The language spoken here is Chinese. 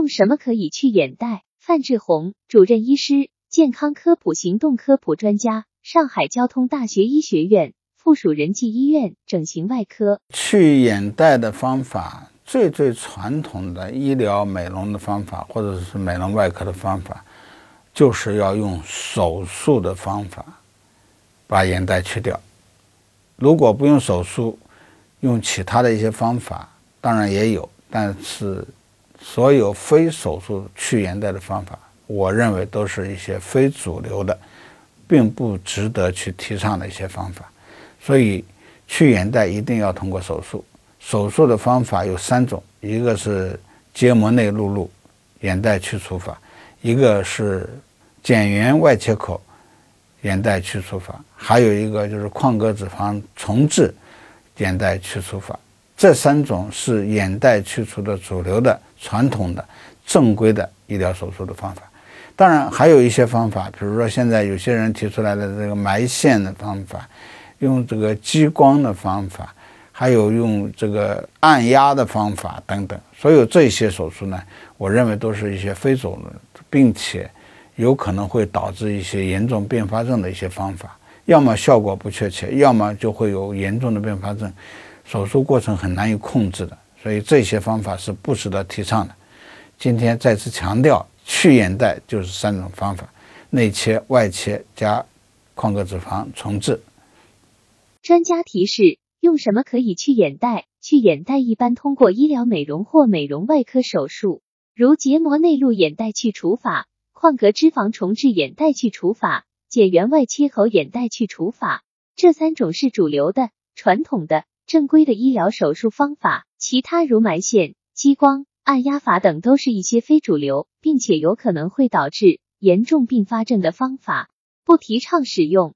用什么可以去眼袋？范志红，主任医师，健康科普行动科普专家，上海交通大学医学院附属仁济医院整形外科。去眼袋的方法，最最传统的医疗美容的方法，或者是美容外科的方法，就是要用手术的方法把眼袋去掉。如果不用手术，用其他的一些方法，当然也有，但是。所有非手术去眼袋的方法，我认为都是一些非主流的，并不值得去提倡的一些方法。所以，去眼袋一定要通过手术。手术的方法有三种：一个是结膜内录入眼袋去除法，一个是睑缘外切口眼袋去除法，还有一个就是眶隔脂肪重置眼袋去除法。这三种是眼袋去除的主流的、传统的、正规的医疗手术的方法。当然，还有一些方法，比如说现在有些人提出来的这个埋线的方法，用这个激光的方法，还有用这个按压的方法等等。所有这些手术呢，我认为都是一些非主流，并且有可能会导致一些严重并发症的一些方法。要么效果不确切，要么就会有严重的并发症。手术过程很难以控制的，所以这些方法是不值得提倡的。今天再次强调，去眼袋就是三种方法：内切、外切加眶隔脂肪重置。专家提示：用什么可以去眼袋？去眼袋一般通过医疗美容或美容外科手术，如结膜内录眼袋去除法、眶隔脂肪重置眼袋去除法、睑缘外切口眼袋去除法，这三种是主流的、传统的。正规的医疗手术方法，其他如埋线、激光、按压法等都是一些非主流，并且有可能会导致严重并发症的方法，不提倡使用。